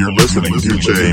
You're listening to J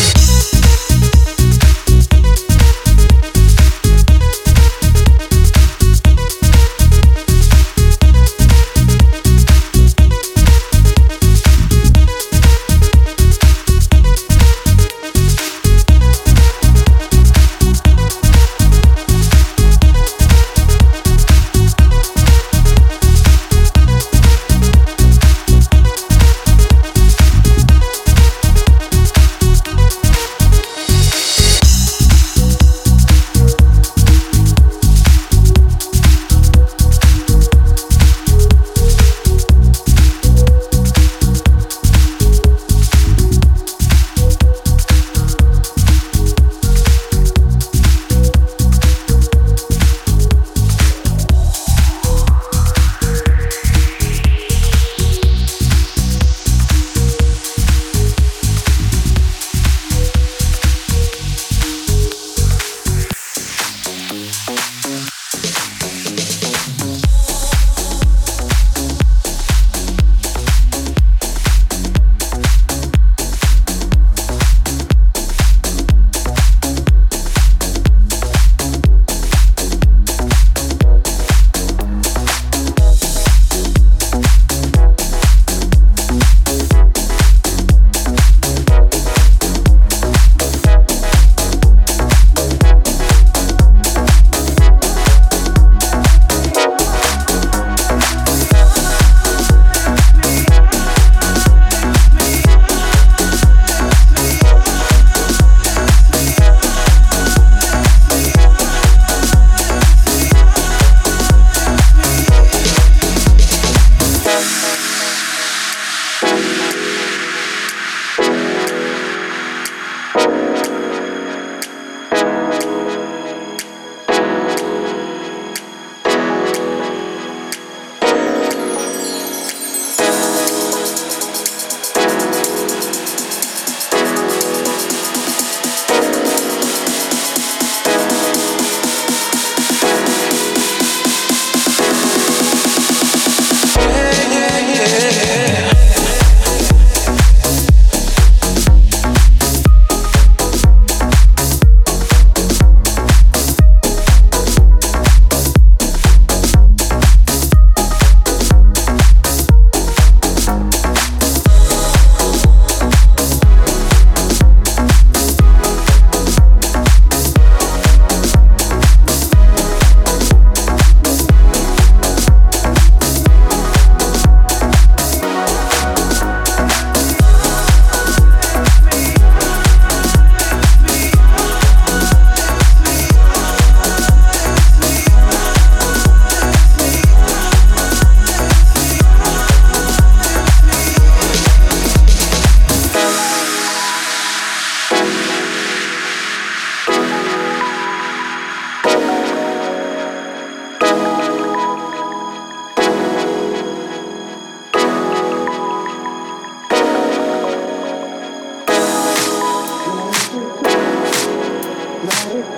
light it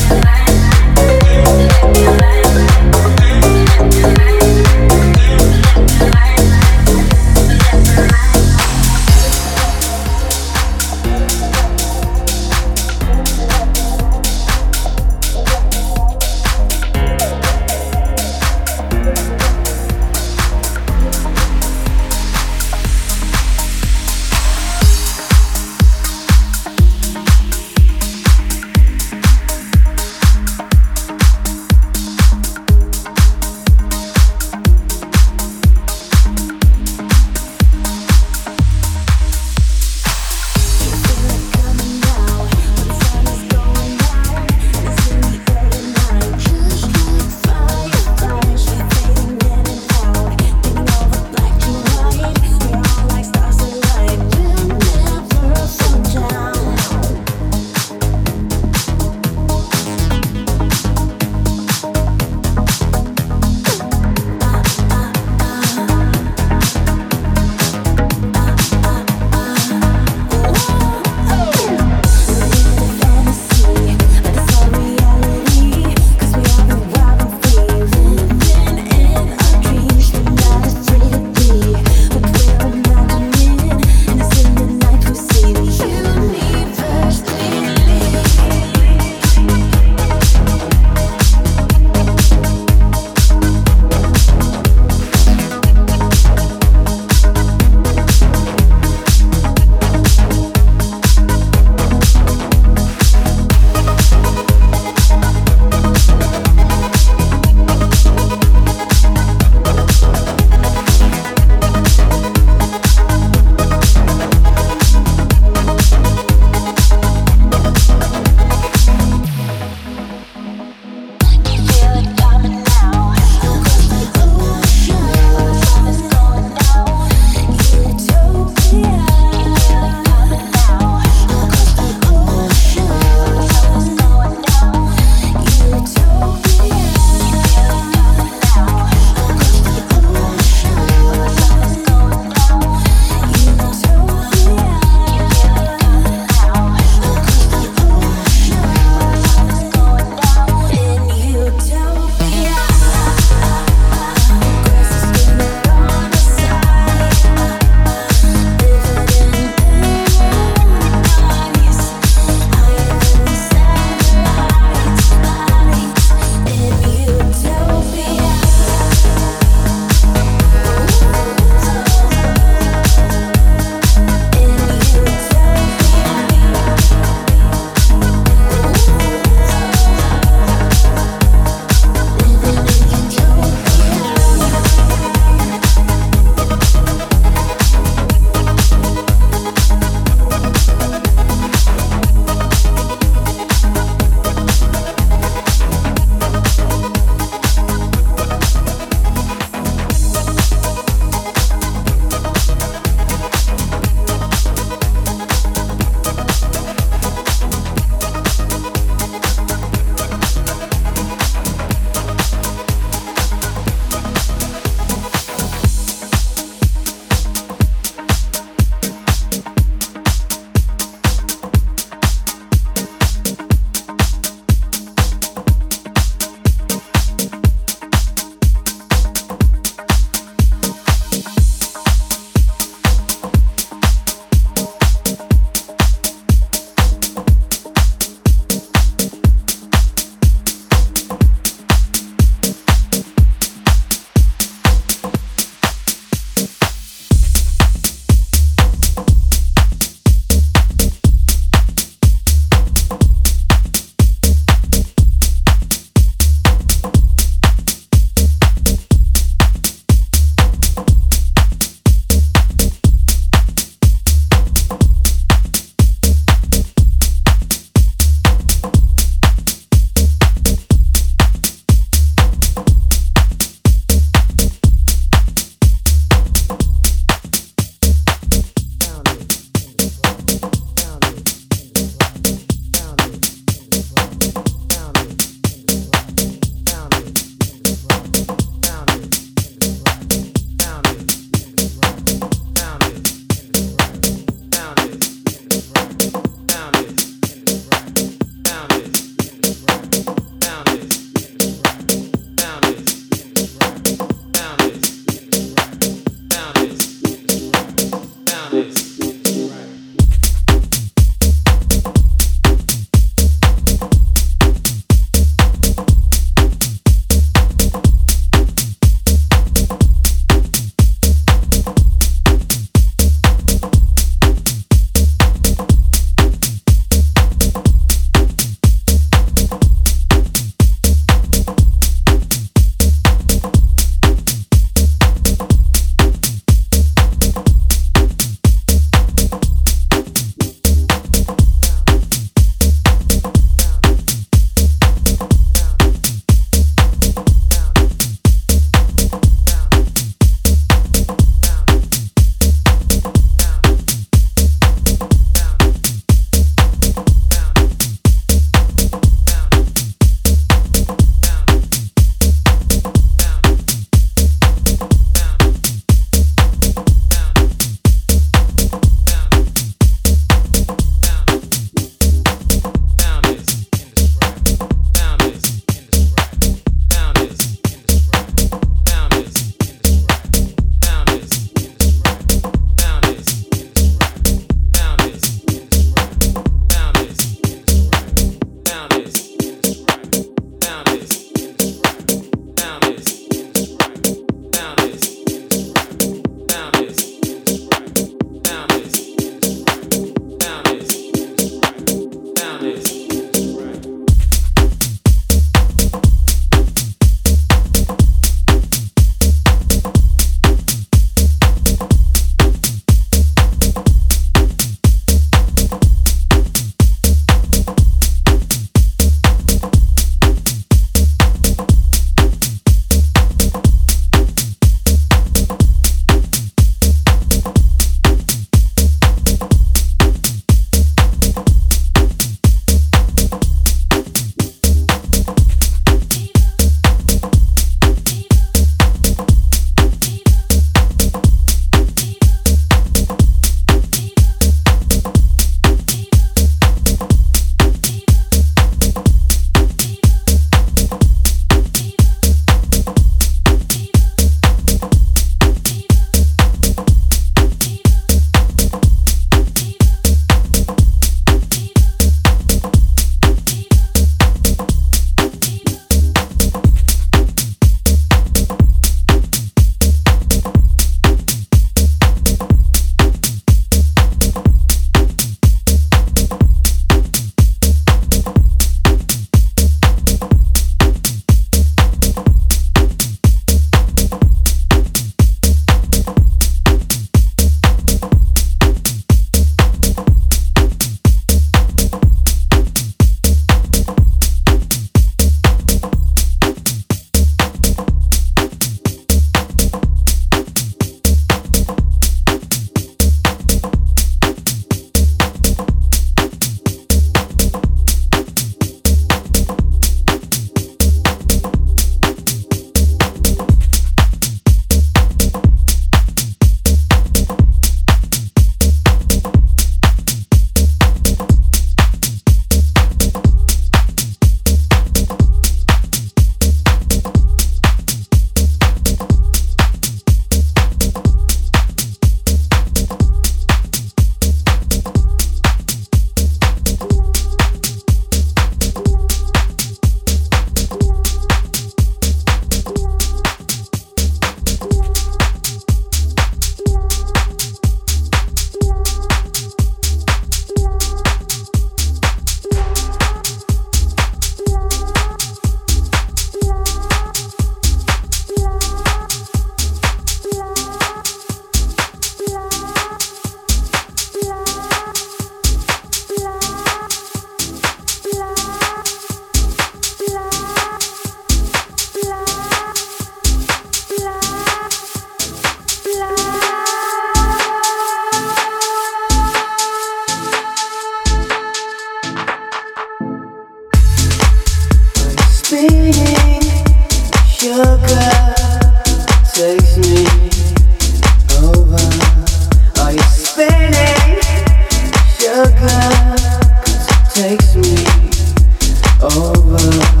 over.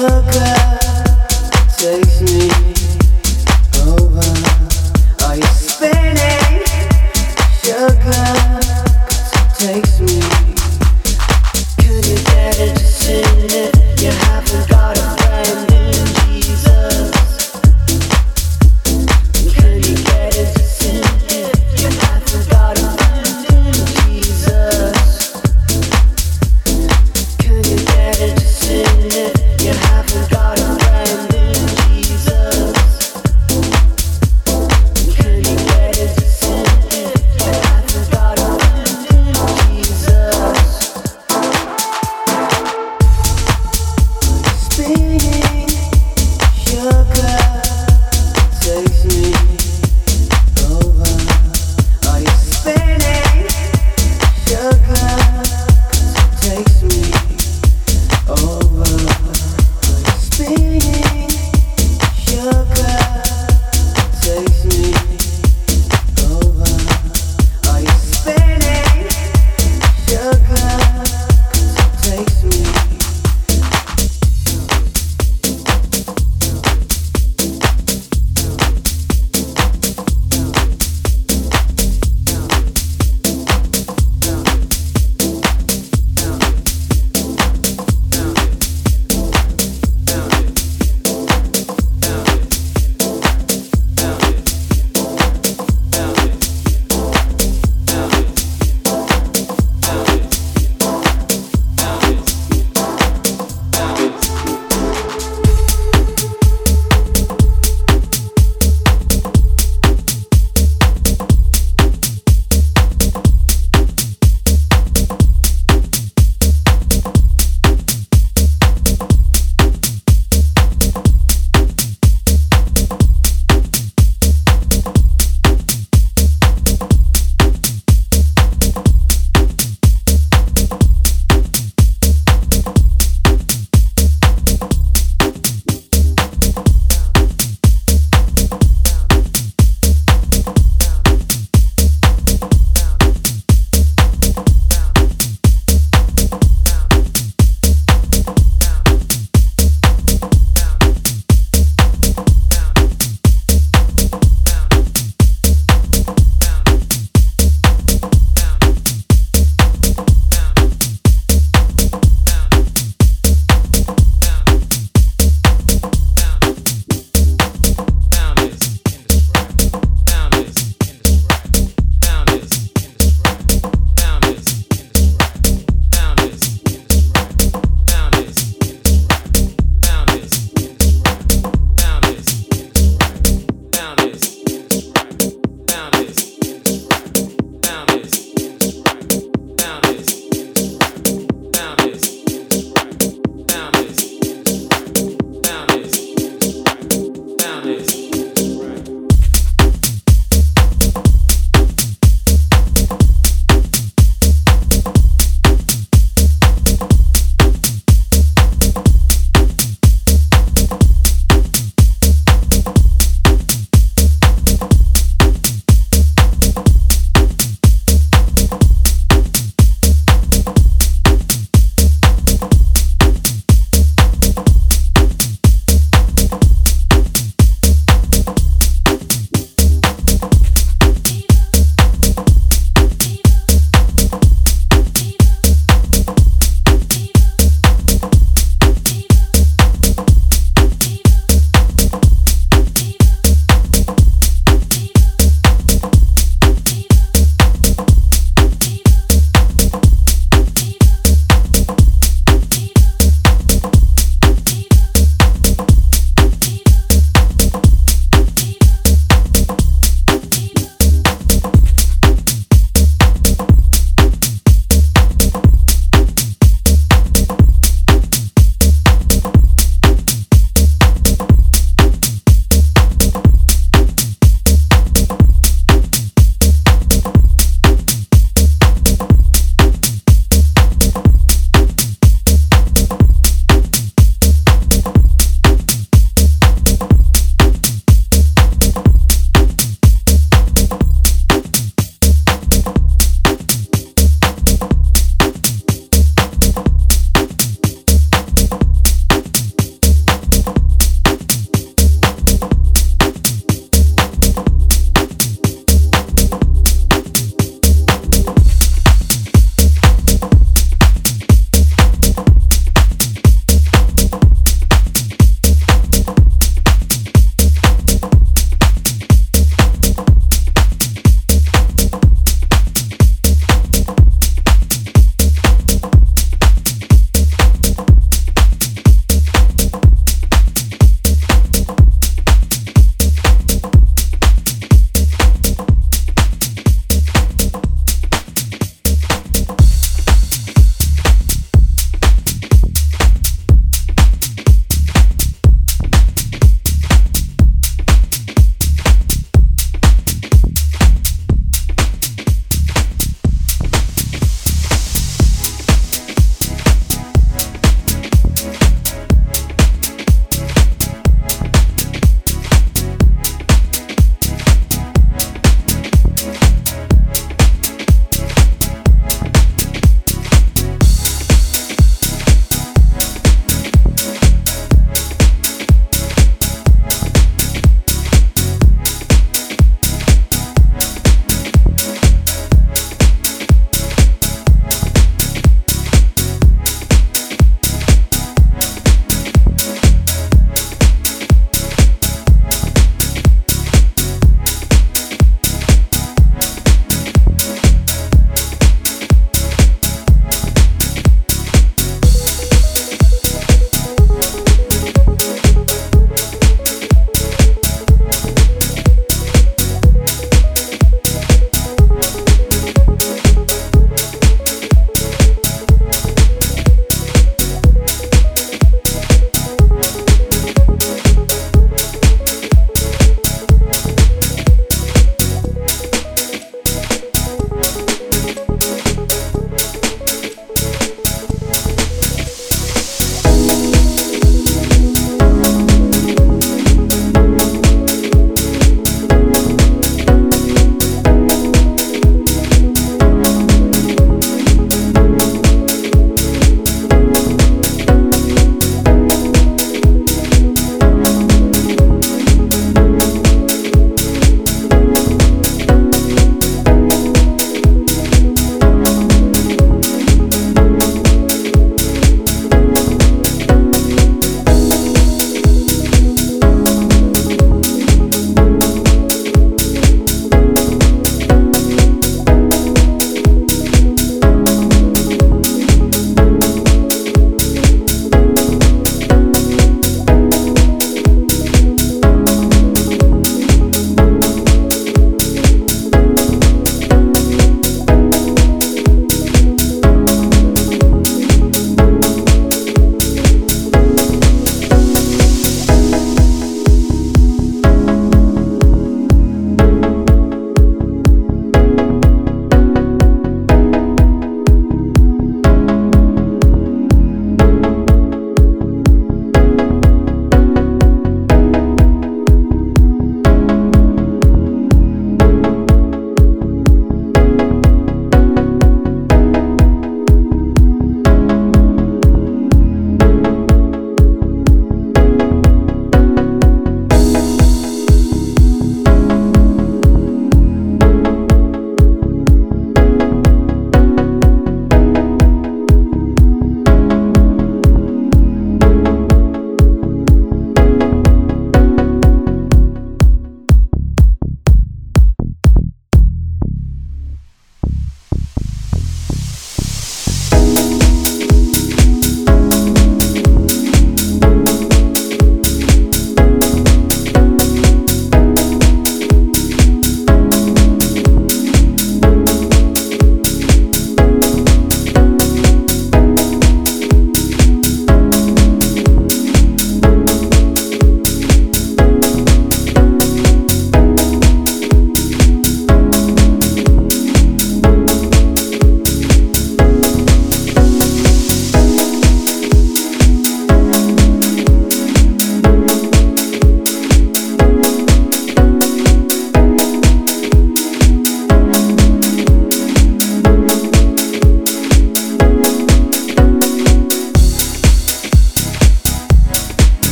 sugar